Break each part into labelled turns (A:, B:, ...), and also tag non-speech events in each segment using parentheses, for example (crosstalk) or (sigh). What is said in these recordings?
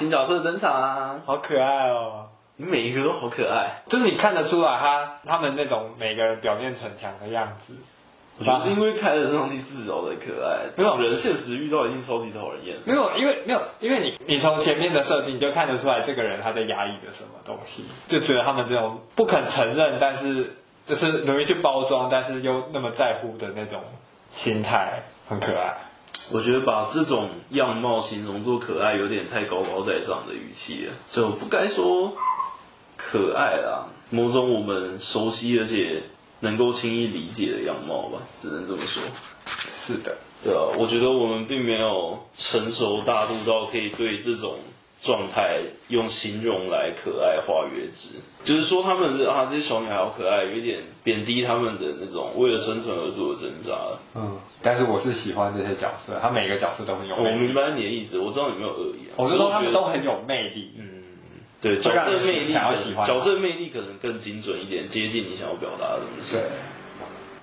A: 新角色登场啊，
B: 好可爱哦！
A: 你每一个都好可爱，
B: 就是你看得出来他他们那种每个人表面逞强的样子。
A: 我觉得是因为开了上帝视角的可爱，没有人现实遇到一定超级讨人厌。
B: 没有，因为没有，因为你你从前面的设定就看得出来这个人他在压抑着什么东西，就觉得他们这种不肯承认，但是就是容易去包装，但是又那么在乎的那种心态很可爱。
A: 我觉得把这种样貌形容作可爱，有点太高高在上的语气了，就不该说可爱啦，某种我们熟悉而且。能够轻易理解的样貌吧，只能这么说。
B: 是的，
A: 对啊，我觉得我们并没有成熟大度到可以对这种状态用形容来可爱化约之，就是说他们是啊，这些小女孩好可爱，有一点贬低他们的那种为了生存而做的挣扎。
B: 嗯，但是我是喜欢这些角色，他每个角色都很有魅力。
A: 我明白你的意思，我知道你没有恶意啊。
B: 我是说他们都很有魅力。
A: 嗯。对，角色魅力，角色魅力可能更精准一点，接近你想要表达的东西。对，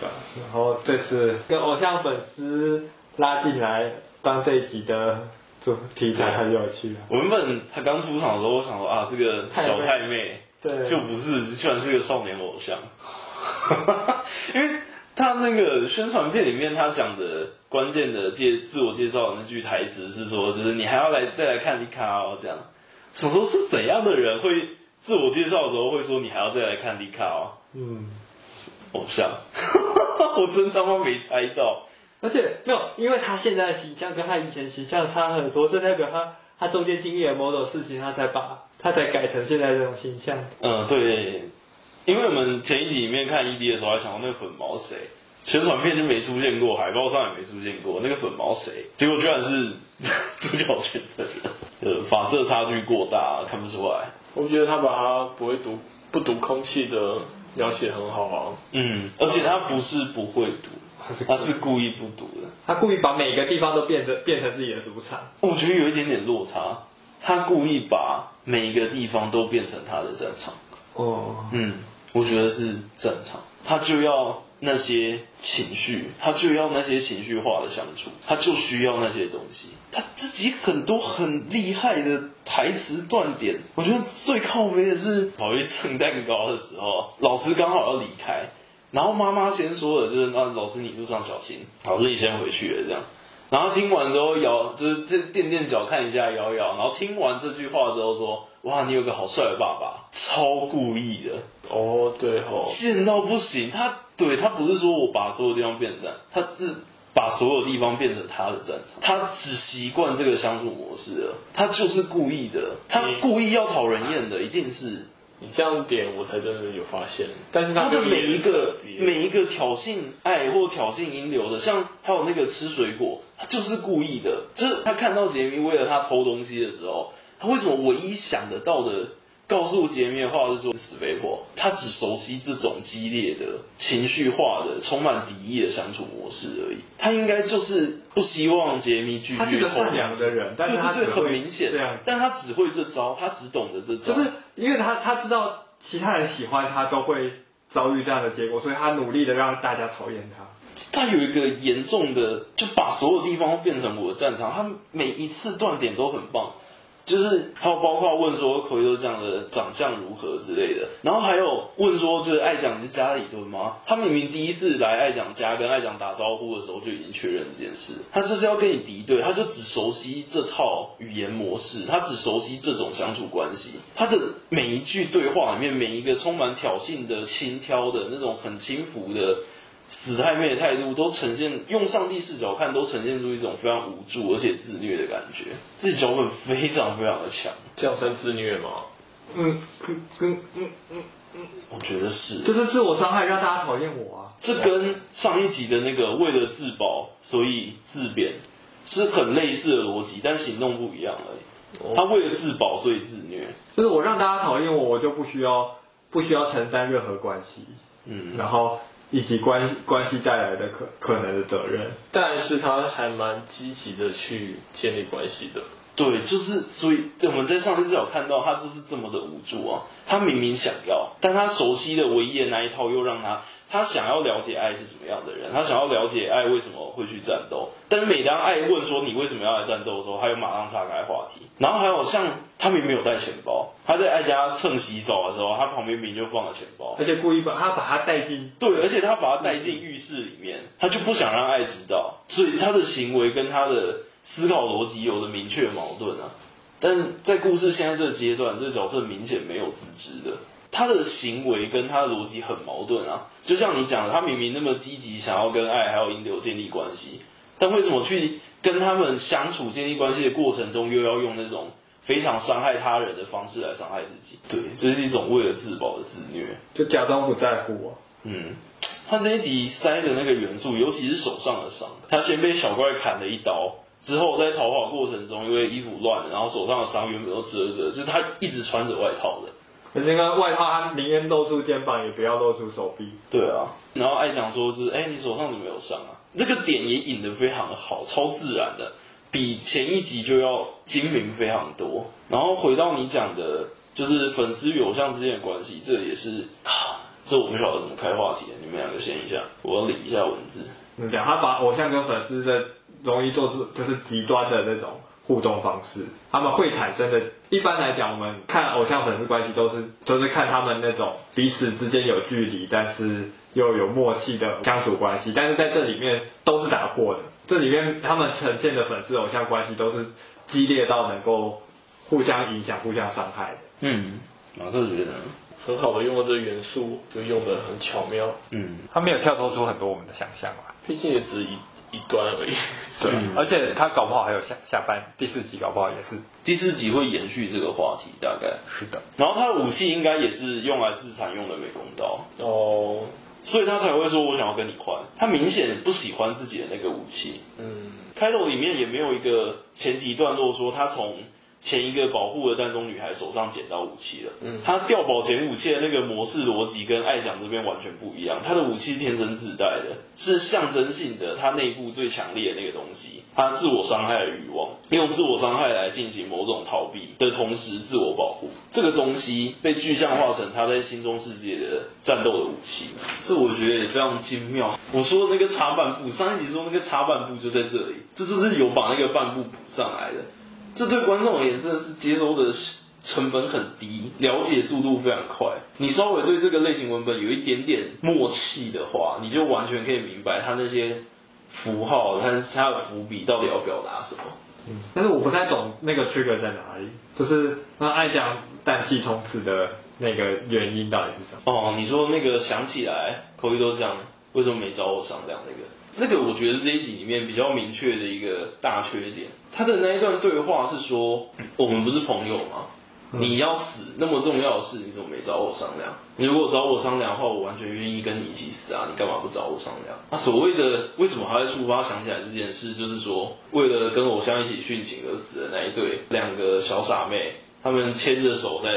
B: 对。然后这次跟偶像粉丝拉进来当这一集的主题材很有趣。
A: 我原本他刚出场的时候，我想说啊，这个小太妹，
B: 对，
A: 就不是，居然是个少年偶像。(laughs) 因为他那个宣传片里面他讲的关键的介自我介绍的那句台词是说，就是你还要来再来看丽卡哦这样。什么是怎样的人会自我介绍的时候会说你还要再来看丽卡哦？嗯，偶像，(laughs) 我真他妈没猜到。
B: 而且没有，因为他现在的形象跟他以前形象差很多，这代表他他中间经历了某种事情，他才把他才改成现在这种形象。
A: 嗯，对，因为我们前一集里面看 ED 的时候还想到那个粉毛谁，宣传片就没出现过，海报上也没出现过那个粉毛谁，结果居然是 (laughs) 主角群的人。呃，发色差距过大，看不出来。
C: 我觉得他把他不会读、不读空气的描写很好啊。
A: 嗯，而且他不是不会读，他是故意不读的。
B: 他故意把每个地方都变成变成自己的赌场。
A: 我觉得有一点点落差。他故意把每一个地方都变成他的战场。哦。嗯，我觉得是战场，他就要。那些情绪，他就要那些情绪化的相处，他就需要那些东西。他自己很多很厉害的台词断点，我觉得最靠北的是跑去蹭蛋糕的时候，老师刚好要离开，然后妈妈先说的就是那老师你路上小心，老师你先回去了这样。然后听完之后摇，就是这垫垫脚看一下摇摇，然后听完这句话之后说，哇你有个好帅的爸爸，超故意的。
C: 哦对哦，
A: 贱到不行，他。对，他不是说我把所有地方变成，他是把所有地方变成他的战场。他只习惯这个相处模式了，他就是故意的，他故意要讨人厌的，一定是
C: 你这样点我才真的有发现。
A: 但是他的每一个每一个挑衅爱或挑衅引流的，像还有那个吃水果，他就是故意的。就是他看到杰米为了他偷东西的时候，他为什么唯一想得到的？告诉杰米的话是说死肥婆，他只熟悉这种激烈的、情绪化的、充满敌意的相处模式而已。他应该就是不希望杰米拒
B: 绝。善良的人，但是他
A: 对很明显，对啊但他只会这招，他只懂得这招。
B: 就是因为他他知道其他人喜欢他都会遭遇这样的结果，所以他努力的让大家讨厌他。
A: 他有一个严重的，就把所有地方变成我的战场。他每一次断点都很棒。就是还有包括问说口头这样的长相如何之类的，然后还有问说就是爱讲是家里蹲吗？他明明第一次来爱讲家跟爱讲打招呼的时候就已经确认这件事，他就是要跟你敌对，他就只熟悉这套语言模式，他只熟悉这种相处关系，他的每一句对话里面每一个充满挑衅的、轻佻的那种很轻浮的。死太妹的态度都呈现，用上帝视角看都呈现出一种非常无助而且自虐的感觉，自己脚本非常非常的强，
C: 这样算自虐吗？
B: 嗯嗯嗯嗯嗯嗯，
A: 我觉得是，
B: 就是自我伤害让大家讨厌我啊。
A: 这跟上一集的那个为了自保所以自贬是很类似的逻辑，但行动不一样而已。他为了自保所以自虐，
B: 就是我让大家讨厌我，我就不需要不需要承担任何关系。嗯，然后。以及关关系带来的可可能的责任，
C: 但是他还蛮积极的去建立关系的。
A: 对，就是所以我们在上一次有看到他就是这么的无助啊，他明明想要，但他熟悉的唯一的那一套又让他。他想要了解爱是什么样的人，他想要了解爱为什么会去战斗。但是每当爱问说你为什么要来战斗的时候，他又马上岔开话题。然后还有像他明明有带钱包，他在爱家蹭洗澡的时候，他旁边明明就放了钱包，
B: 而且故意把他把他带进
A: 对，而且他把他带进浴室里面，他就不想让爱知道，所以他的行为跟他的思考逻辑有着明确矛盾啊。但在故事现在这个阶段，这个角色明显没有自知的。他的行为跟他的逻辑很矛盾啊，就像你讲的，他明明那么积极想要跟爱还有英流建立关系，但为什么去跟他们相处建立关系的过程中，又要用那种非常伤害他人的方式来伤害自己？对，这是一种为了自保的自虐，
B: 就假装不在乎啊。
A: 嗯，他这一集塞的那个元素，尤其是手上的伤，他先被小怪砍了一刀，之后在逃跑过程中因为衣服乱了，然后手上的伤原本都遮着，就是他一直穿着外套的。
B: 可是那个外套，他宁愿露出肩膀，也不要露出手臂。
A: 对啊，然后爱讲说就是，哎，你手上怎么有伤啊？这个点也引得非常的好，超自然的，比前一集就要精明非常多。然后回到你讲的，就是粉丝与偶像之间的关系，这也是，这我不晓得怎么开话题，你们两个先一下，我要理一下文字。
B: 你讲他把偶像跟粉丝的容易做出就是极端的那种。互动方式，他们会产生的。一般来讲，我们看偶像粉丝关系都是都、是看他们那种彼此之间有距离，但是又有默契的相处关系。但是在这里面都是打破的，这里面他们呈现的粉丝偶像关系都是激烈到能够互相影响、互相伤害的。
A: 嗯，马克觉得
C: 很好的用了这个元素，就用的很巧妙。
B: 嗯，他没有跳脱出很多我们的想象啊，
C: 毕竟也只一。一段而已，(laughs)
B: 对，而且他搞不好还有下下班第四集，搞不好也是
A: 第四集会延续这个话题，大概
B: 是的。
A: 然后他的武器应该也是用来自残用的美工刀
C: 哦，
A: 所以他才会说我想要跟你换。他明显不喜欢自己的那个武器。嗯，开头里面也没有一个前提段落说他从。前一个保护了蛋中女孩手上捡到武器了，嗯，他掉宝捡武器的那个模式逻辑跟爱讲这边完全不一样。他的武器是天生自带的，是象征性的，他内部最强烈的那个东西，他自我伤害的欲望，用自我伤害来进行某种逃避的同时自我保护，这个东西被具象化成他在心中世界的战斗的武器，这我觉得也非常精妙。我说的那个插半步，上一集说那个插半步就在这里，这就是有把那个半步补上来的。这对观众而言真的是接收的成本很低，了解速度非常快。你稍微对这个类型文本有一点点默契的话，你就完全可以明白他那些符号，他他的伏笔到底要表达什么。
B: 嗯，但是我不太懂那个 trigger 在哪里，就是那爱讲氮气冲刺的那个原因到底是什么？
A: 哦，你说那个想起来，口语都讲为什么没找我商量那个？那个我觉得这一集里面比较明确的一个大缺点，他的那一段对话是说，我们不是朋友吗？你要死那么重要的事，你怎么没找我商量？你如果找我商量的话，我完全愿意跟你一起死啊！你干嘛不找我商量？那所谓的为什么还会触发想起来这件事，就是说，为了跟偶像一起殉情而死的那一对两个小傻妹，他们牵着手在。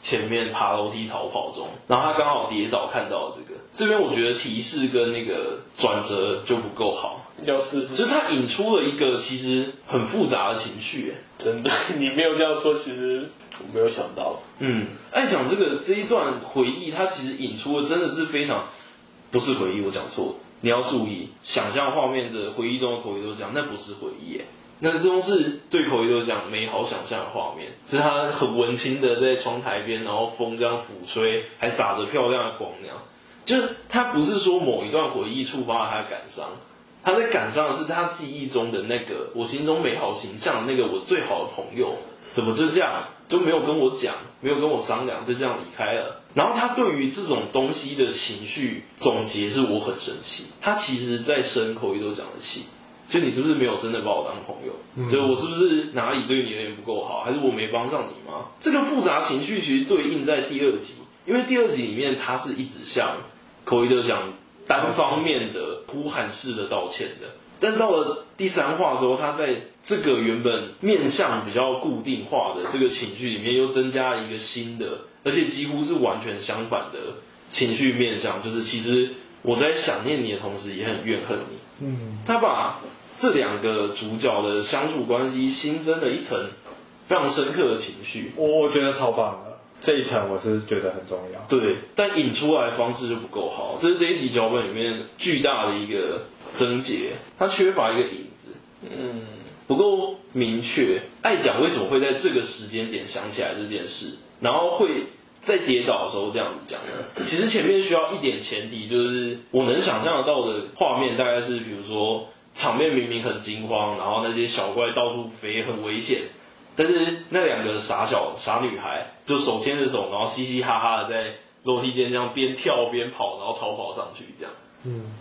A: 前面爬楼梯逃跑中，然后他刚好跌倒，看到了这个。这边我觉得提示跟那个转折就不够好，
C: 要试试。
A: 就是他引出了一个其实很复杂的情绪，
C: 真的，你没有这样说，其实我没有想到。
A: 嗯，爱讲这个这一段回忆，他其实引出的真的是非常，不是回忆，我讲错了，你要注意，想象画面的回忆中的口语都讲，那不是回忆，那这种是对口语都讲美好想象的画面，是他很文青的在窗台边，然后风这样抚吹，还洒着漂亮的光那样。就是他不是说某一段回忆触发了他的感伤，他在感伤的是他记忆中的那个我心中美好形象的那个我最好的朋友，怎么就这样就没有跟我讲，没有跟我商量，就这样离开了。然后他对于这种东西的情绪总结是我很生气，他其实在生口语都讲的气。就你是不是没有真的把我当朋友？嗯、就我是不是哪里对你有点不够好，还是我没帮上你吗？这个复杂情绪其实对应在第二集，因为第二集里面他是一直向寇伊德讲单方面的呼喊式的道歉的，但到了第三话的时候，他在这个原本面向比较固定化的这个情绪里面，又增加了一个新的，而且几乎是完全相反的情绪面向，就是其实我在想念你的同时，也很怨恨你。嗯，他把这两个主角的相处关系新增了一层非常深刻的情绪。
B: 我我觉得超棒的，这一层我是觉得很重要。
A: 对，但引出来的方式就不够好，这是这一集脚本里面巨大的一个症结，它缺乏一个影子，嗯，不够明确。爱讲为什么会在这个时间点想起来这件事，然后会。在跌倒的时候这样子讲的，其实前面需要一点前提，就是我能想象得到的画面大概是，比如说场面明明很惊慌，然后那些小怪到处飞很危险，但是那两个傻小傻女孩就手牵着手，然后嘻嘻哈哈的在楼梯间这样边跳边跑，然后逃跑上去这样。嗯。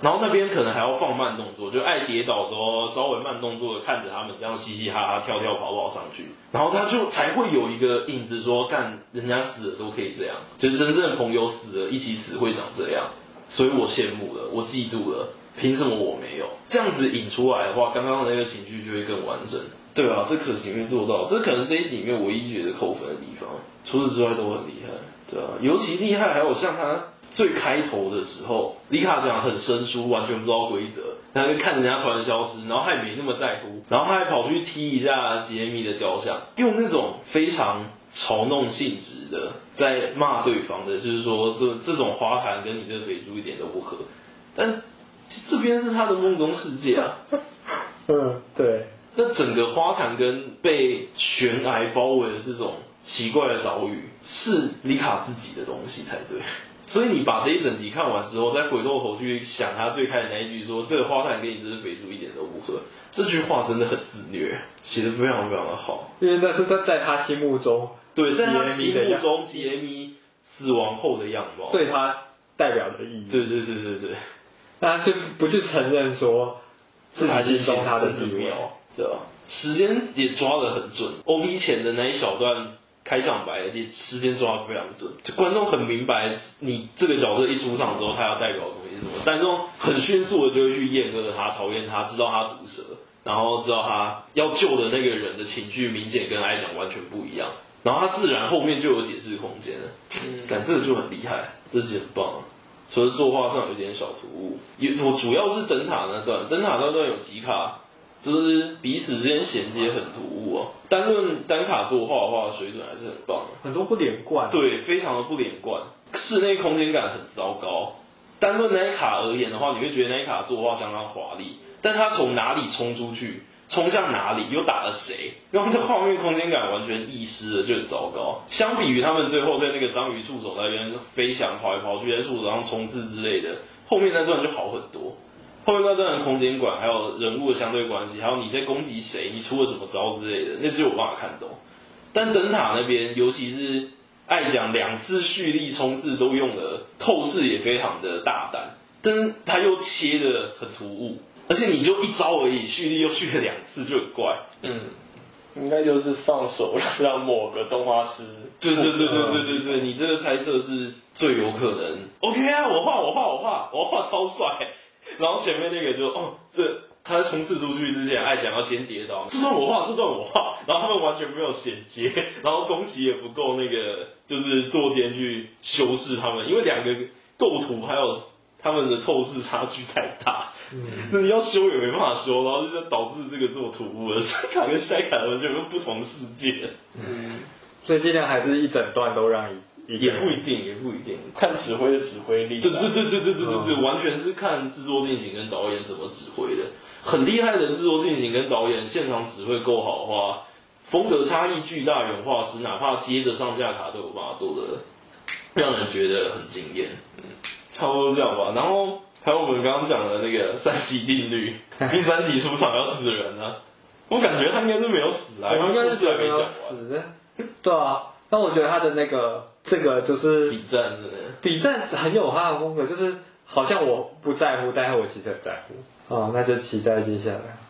A: 然后那边可能还要放慢动作，就爱跌倒时候稍微慢动作的看着他们这样嘻嘻哈哈跳跳跑跑上去，然后他就才会有一个影子说，干人家死了都可以这样，就是真正的朋友死了一起死会长这样，所以我羡慕了，我嫉妒了，凭什么我没有？这样子引出来的话，刚刚那个情绪就会更完整。对啊，这可行没做到，这可能这一集里面唯一觉得扣分的地方，除此之外都很厉害。对啊，尤其厉害还有像他。最开头的时候，丽卡讲很生疏，完全不知道规则，然后就看人家突然消失，然后他也没那么在乎，然后他还跑去踢一下杰米的雕像，用那种非常嘲弄性质的在骂对方的，就是说这这种花坛跟你这肥猪一点都不合，但这边是他的梦中世界啊。(laughs)
B: 嗯，对。
A: 那整个花坛跟被悬崖包围的这种奇怪的岛屿，是里卡自己的东西才对。所以你把这一整集看完之后，再回过头去想他最开始那一句说：“这个花坛跟你这是肥猪一点都不合。”这句话真的很自虐，写的非常非常的好。
B: 因为那是他在他心目中，
A: 对，在他心目中杰米死亡后的样貌，
B: 对他代表的意义。
A: 对对对对对，
B: 那他就不去承认说是他心中他的地位，
A: 对吧？时间也抓得很准，OP 前的那一小段。开场白，而且时间抓得非常准，就观众很明白你这个角色一出场之后，他要代表的东西是什么。但这种很迅速的就会去厌恶他、讨厌他，知道他毒舌，然后知道他要救的那个人的情绪明显跟爱讲完全不一样，然后他自然后面就有解释空间了。嗯，感这个就很厉害，这集很棒。除了作画上有点小突兀，也我主要是灯塔那段，灯塔那段有几卡。就是彼此之间衔接很突兀哦。单论单卡作画的话，水准还是很棒的。
B: 很多不连贯。
A: 对，非常的不连贯，室内空间感很糟糕。单论那一卡而言的话，你会觉得那一卡作画相当华丽，但它从哪里冲出去，冲向哪里，又打了谁，然后这画面空间感完全遗失了，就很糟糕。相比于他们最后在那个章鱼触手那边飞翔跑来跑去，在树手上冲刺之类的，后面那段就好很多。后面那段的空间感，还有人物的相对关系，还有你在攻击谁，你出了什么招之类的，那只有我办法看懂。但灯塔那边，尤其是爱讲两次蓄力冲刺都用了透视，也非常的大胆，但他又切的很突兀，而且你就一招而已，蓄力又蓄了两次，就很怪。
C: 嗯，应该就是放手让某个动画师。(laughs)
A: 对对对对对对对，你这个猜测是最有可能。OK 啊，我画我画我画我画超帅。(laughs) 然后前面那个就哦，这他在冲刺出去之前，爱讲要先跌倒，这段我画，这段我画，然后他们完全没有衔接，(laughs) 然后宫崎也不够那个，就是作间去修饰他们，因为两个构图还有他们的透视差距太大，嗯，那你要修也没办法修，然后就导致这个这么突兀了，(laughs) 塞卡跟塞卡完全不同世界，
B: 嗯，所以尽量还是一整段都让你。
A: 也不一定，也不一定，
C: 看指挥的指挥力。
A: 对对对对对对对对，完全是看制作进行跟导演怎么指挥的。很厉害的制作进行跟导演现场指挥够好的话，风格差异巨大，原画师哪怕接着上下卡都有办法做的，让人觉得很惊艳。嗯，差不多这样吧。然后还有我们刚刚讲的那个三级定律，(laughs) 第三集出场要死人呢、啊，我感觉他应该是没有死啊，
B: 我应该是没有死。对啊。但我觉得他的那个这个就是
A: 比战的，
B: 笔战很有他的风格，就是好像我不在乎，但是我其实很在乎。哦，那就期待接下来。